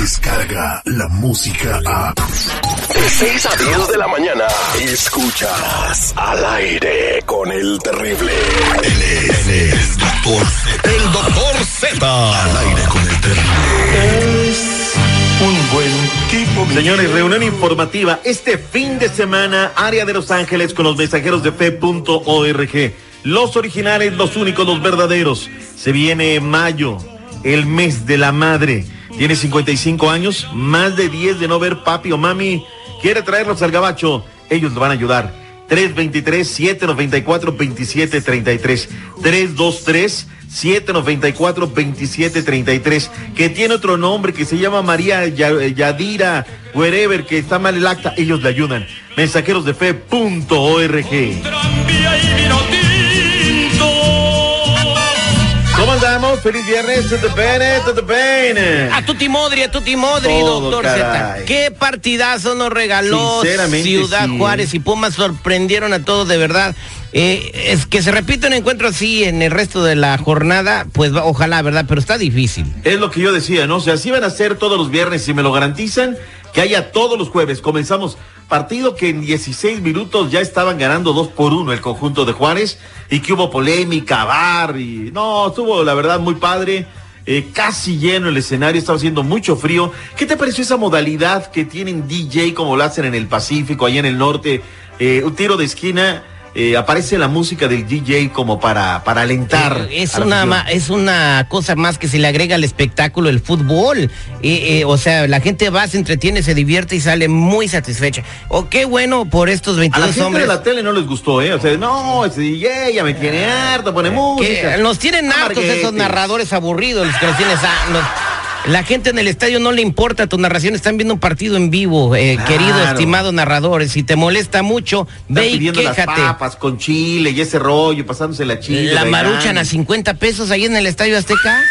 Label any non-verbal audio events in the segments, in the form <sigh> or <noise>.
llega la música a... De 6 a 10 de la mañana, escuchas al aire con el terrible. Él es, él es doctor Z. El doctor Z. Al aire con el terrible. Un buen tipo. Señores, reunión informativa este fin de semana, área de Los Ángeles con los mensajeros de fe.org. Los originales, los únicos, los verdaderos. Se viene mayo, el mes de la madre. Tiene 55 años, más de 10 de no ver papi o mami. Quiere traerlos al gabacho. Ellos lo van a ayudar. 323-794-2733. 323-794-2733. Que tiene otro nombre que se llama María Ya- Yadira, wherever, que está mal el acta. Ellos le ayudan. Mensajeros de fe.org. ¿Cómo andamos? Feliz viernes. Todo bene, todo bene. A Tuti Modri, a Tuti Modri, Todo, doctor. Z. Qué partidazo nos regaló Ciudad sí. Juárez y Pumas sorprendieron a todos de verdad. Eh, es que se repite un encuentro así en el resto de la jornada, pues ojalá, ¿verdad? Pero está difícil. Es lo que yo decía, ¿no? O sea, si van a ser todos los viernes, si me lo garantizan, que haya todos los jueves. Comenzamos partido que en 16 minutos ya estaban ganando 2 por 1 el conjunto de Juárez y que hubo polémica, bar y no, estuvo la verdad muy padre. eh, casi lleno el escenario, estaba haciendo mucho frío. ¿Qué te pareció esa modalidad que tienen DJ como lo hacen en el Pacífico, allá en el norte? Eh, un tiro de esquina, eh, aparece la música del DJ como para, para alentar. Eh, Es una, ma- es una cosa más que se le agrega al espectáculo, el fútbol. Eh, eh, o sea, la gente va, se entretiene, se divierte y sale muy satisfecha. O qué bueno por estos A la 22 gente hombres. de la tele no les gustó, ¿eh? O sea, no, ese DJ ya me tiene harto, pone música. nos tienen hartos esos narradores aburridos, los que nos tienes nos- la gente en el estadio no le importa tu narración, están viendo un partido en vivo, eh, Claro. querido, estimado narrador. Si te molesta mucho, Están ve y pidiendo las quéjate. papas con chile y ese rollo, pasándose la chile. La maruchan a 50 pesos ahí en el estadio Azteca.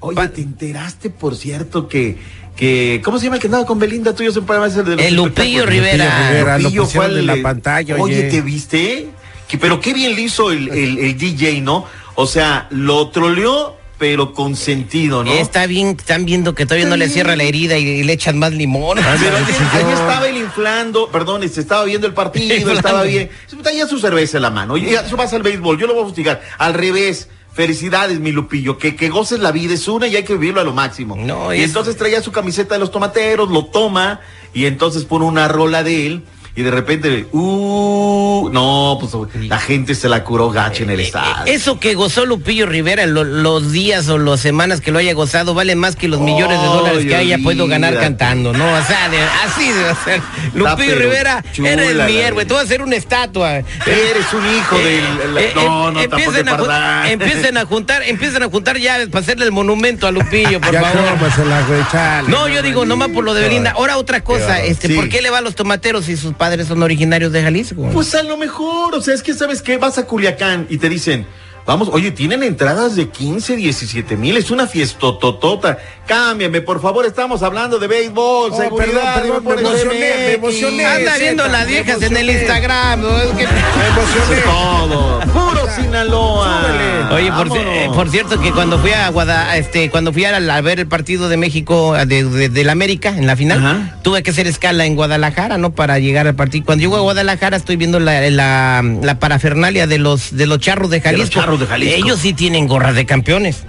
Oye, ¿te enteraste, por cierto, que, que, ¿cómo se llama el que andaba con Belinda? Tuyo siempre va a ser de los El Lupillo? Rivera. Rivera, lo Lupillo pusieron fue en la el- pantalla, Oye, oye. ¿te viste? Que- pero qué bien le hizo el, el, el DJ, ¿no? O sea, lo troleó, pero con sentido, ¿no? Está bien, están viendo que todavía no le cierra la herida y, y le echan más limón. Pero Ándale, ahí, yo- estaba él inflando, perdón, se estaba viendo el partido, <laughs> Inflando. estaba bien. Tenía su cerveza en la mano. Oye, eso vas al béisbol, yo lo voy a fustigar. Al revés. Felicidades, mi Lupillo, que, que goces la vida, es una y hay que vivirlo a lo máximo. No, y es- entonces traía su camiseta de los tomateros, lo toma y entonces pone una rola de él y de repente, uh, no, pues la gente se la curó gacho en el estadio. Eso que gozó Lupillo Rivera, lo- los días o las semanas que lo haya gozado, vale más que los millones de dólares que Ay, haya podido ganar cantando, ¿no? O sea, de- así debe ser. Lupillo Rivera, chula eres mi héroe, te voy a hacer una estatua. Eres un hijo del... Eh, no, eh, no, empiecen, a, empiecen a juntar, empiecen a juntar llaves para hacerle el monumento a Lupillo, por Ya favor. cómasela, güey, chale. No, yo digo, nomás por lo de Belinda. Ahora otra cosa, este, Sí. ¿por qué le va a los tomateros si sus padres son originarios de Jalisco? Pues a lo mejor, o sea, es que sabes que vas a Culiacán y te dicen, vamos, oye, tienen entradas de 15, 17 mil, es una fiestototota. Cámbiame, por favor, estamos hablando de béisbol, Oh, seguridad. perdón, perdón, me emocioné, me emocioné. Anda viendo las viejas en el. Instagram. ¿no? Es que- Me emocioné. todo. <laughs> Puro Sinaloa. Súbele. Oye, por, eh, por cierto que cuando fui a Guada, este, cuando fui a, a ver el partido de México de, de- del América en la final, Ajá. tuve que hacer escala en Guadalajara, ¿no? Para llegar al partido. Cuando llego a Guadalajara estoy viendo la, la, la parafernalia de los de los charros de los Jalisco. charros de Jalisco. Ellos sí tienen gorras de campeones.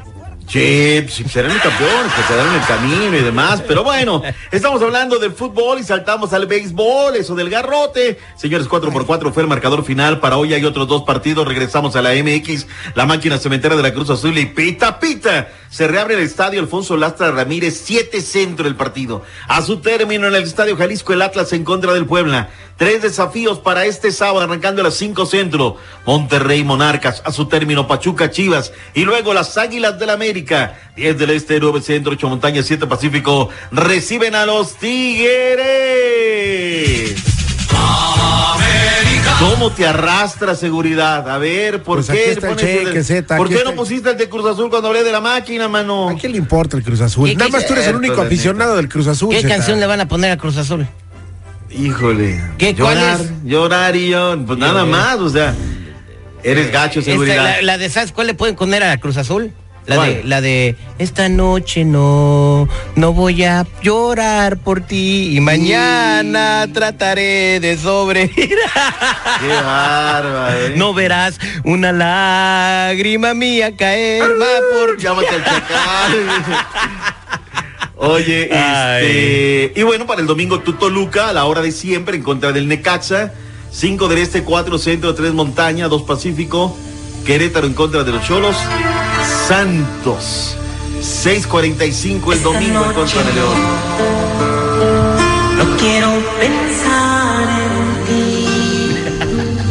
Sí, pues, serán el campeón, que se dan el camino y demás. Pero bueno, estamos hablando del fútbol y saltamos al béisbol, eso del garrote. Señores, 4 por 4 fue el marcador final. Para hoy hay otros dos partidos. Regresamos a la MX, la máquina cementera de la Cruz Azul y pita, pita. Se reabre el estadio Alfonso Lastra Ramírez, 7 centro el partido. A su término en el estadio Jalisco, el Atlas en contra del Puebla. Tres desafíos para este sábado, arrancando a las 5 centro. Monterrey Monarcas, a su término Pachuca Chivas. Y luego las Águilas del América. 10 del Este, 9 Centro, 8 Montaña, 7 Pacífico. Reciben a los Tigres. ¿Cómo te arrastra seguridad? A ver, ¿por Pues qué? el pones cheque, Zeta, ¿Por qué está no el- pusiste el de Cruz Azul cuando hablé de la máquina, mano? ¿A quién le importa el Cruz Azul? ¿Qué- Nada más tú eres el único aficionado del Cruz Azul. ¿Qué Zeta. canción le van a poner a Cruz Azul? Híjole. ¿Qué, cuál llorar, es? llorar y yo, pues nada más, o sea, eres gacho, Esta, seguridad. la, la de ¿sabes cuál le pueden poner a Cruz Azul? La ¿Cuál? de, la de esta noche no, no voy a llorar por ti y mañana trataré de sobrevivir. <laughs> Qué bárbaro. ¿eh? No verás una lágrima mía caer va por Llámate al chacal. Oye, este. Y bueno, para el domingo tu Toluca, a la hora de siempre, en contra del Necaxa. 5 del Este, 4 Centro, 3 Montaña, 2 Pacífico. Querétaro en contra de los Cholos. Santos. 6.45 el domingo en contra de León. No quiero pensar en ti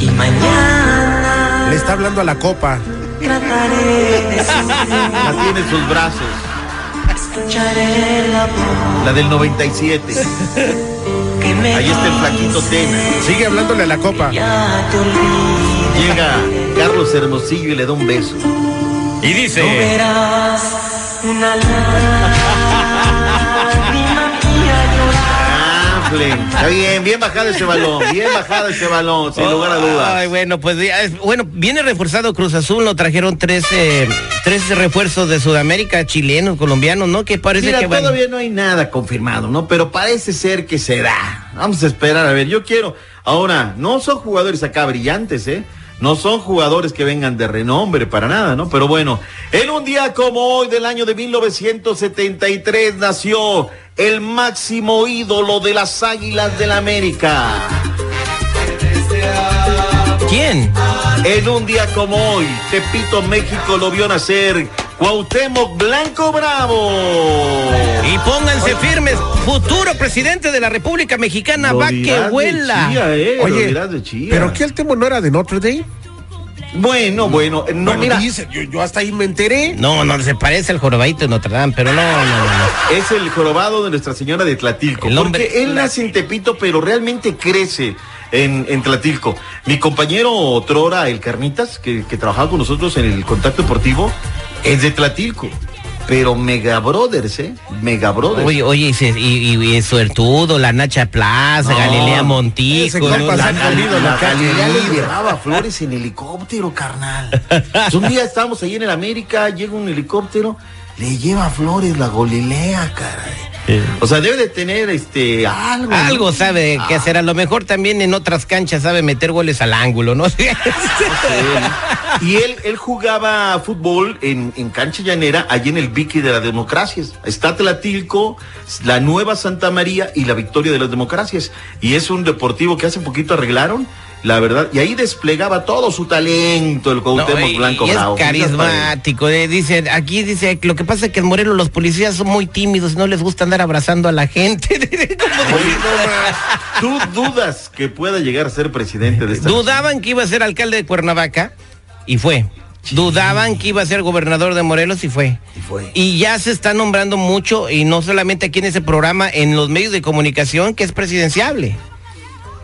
y mañana Le está hablando a la copa. trataré de La tiene en sus brazos. escucharé la voz La del 97. que me Ahí está el flaquito Tena. Sigue hablándole a la copa. Llega Carlos Hermosillo y le da un beso. Y No dice, verás una lágrima mía llorar. Afle. Está bien, bien bajado ese balón. Bien bajado ese balón, sin lugar a Ay, dudas. bueno, pues bueno, viene reforzado Cruz Azul, lo trajeron tres, eh, tres refuerzos de Sudamérica, chilenos, colombianos, ¿no? Que parece Mira, que todavía no hay nada confirmado, ¿no? Pero parece ser que se da. Vamos a esperar, a ver, yo quiero. Ahora, no son jugadores acá brillantes, ¿eh? No son jugadores que vengan de renombre para nada, ¿no? Pero bueno, en un día como hoy del año de 1973 nació el máximo ídolo de las Águilas del la América. ¿Quién? En un día como hoy, Tepito, México lo vio nacer Cuauhtémoc Blanco Bravo. Y pónganse firmes, futuro presidente de la República Mexicana, va que chía, eh, Oye, dirás de chía. ¿pero qué el tema no era de Notre Dame? Bueno, bueno, eh, no, Bueno, mira, dice, yo, yo hasta ahí me enteré. No, no, se parece al jorobadito de Notre Dame, pero no, no, no, no. es el jorobado de Nuestra Señora de Tlatilco. El hombre- porque él nace en Tepito, pero realmente crece en, en Tlatilco. Mi compañero Trora, el Carnitas, que, que trabajaba con nosotros en el contacto deportivo, es de Tlatilco. Pero Mega Brothers, ¿eh? Mega Brothers. Oye, oye, y, se- y, y- y Suertudo, la Nacha Plaza, No, Galilea se La- la la. Galilea le llevaba flores en helicóptero, carnal. Entonces, <laughs> un día estábamos ahí en el América, llega un helicóptero, le lleva flores la Galilea, caray. O sea, debe de tener este algo. ¿no? Algo sabe que Ah, hacer, a lo mejor también en otras canchas sabe meter goles al ángulo, ¿no? <laughs> sí. Y él, él jugaba fútbol en, en cancha llanera, allí en el Vicky de las Democracias. Está Tlatilco, la Nueva Santa María y la Victoria de las Democracias. Y es un deportivo que hace poquito arreglaron, la verdad. Y ahí desplegaba todo su talento el Cuauhtémoc No, y- Blanco y es Bravo. carismático. eh, dice, aquí dice, lo que pasa es que en Morelos los policías son muy tímidos, no les gusta andar abrazando a la gente. <laughs> Oye, ¿Tú dudas que pueda llegar a ser presidente de esta Dudaban que iba a ser alcalde de Cuernavaca y fue. Dudaban que iba a ser gobernador de Morelos y fue. Y fue. Y ya se está nombrando mucho, y no solamente aquí en ese programa, en los medios de comunicación, que es presidenciable.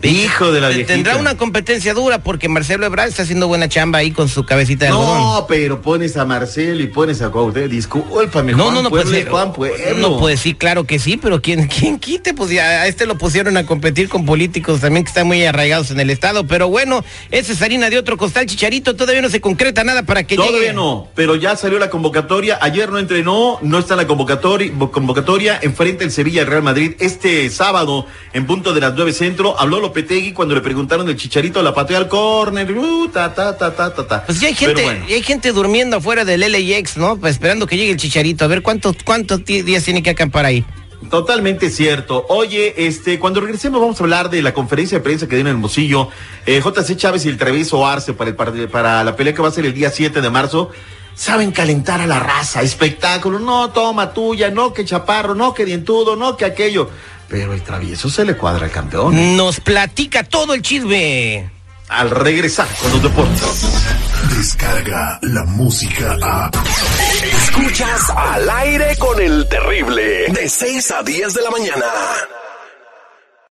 Hijo de la viejita. Tendrá una competencia dura porque Marcelo Ebrard está haciendo buena chamba ahí con su cabecita de algodón. No, pero pones a Marcelo y pones a Cuauhtémoc. Discúlpame, No, Juan no, no, Pueblo pues, Juan Pueblo. no, pues sí, claro que sí, pero ¿quién, quién quite? Pues ya a este lo pusieron a competir con políticos también que están muy arraigados en el Estado, pero bueno, esa es harina de otro costal, Chicharito, todavía no se concreta nada para que Todavía llegue. no, pero ya salió la convocatoria. Ayer no entrenó, no está en la convocatoria. convocatoria enfrente el Sevilla al Real Madrid. Este sábado, en punto de las 9 centro, habló Lopetegui cuando le preguntaron del chicharito, la pateó al córner. uh, ta, ta, ta, ta, ta, ta. Pues ya hay gente, bueno. ya hay gente durmiendo afuera del LAX, ¿no? Pues esperando que llegue el Chicharito, a ver cuántos cuántos días tiene que acampar ahí. Totalmente cierto. Oye, este, cuando regresemos vamos a hablar de la conferencia de prensa que dio en Hermosillo. Eh, JC Chávez y el Treviso Arce para, el, part- para la pelea que va a ser el día 7 de marzo. Saben calentar a la raza, espectáculo. No, toma tuya, no que chaparro, no que dientudo, no que aquello. Pero el travieso se le cuadra al campeón. Nos platica todo el chisme. Al regresar con los deportes. Descarga la música a. Escuchas al aire con el terrible. De 6 a 10 de la mañana.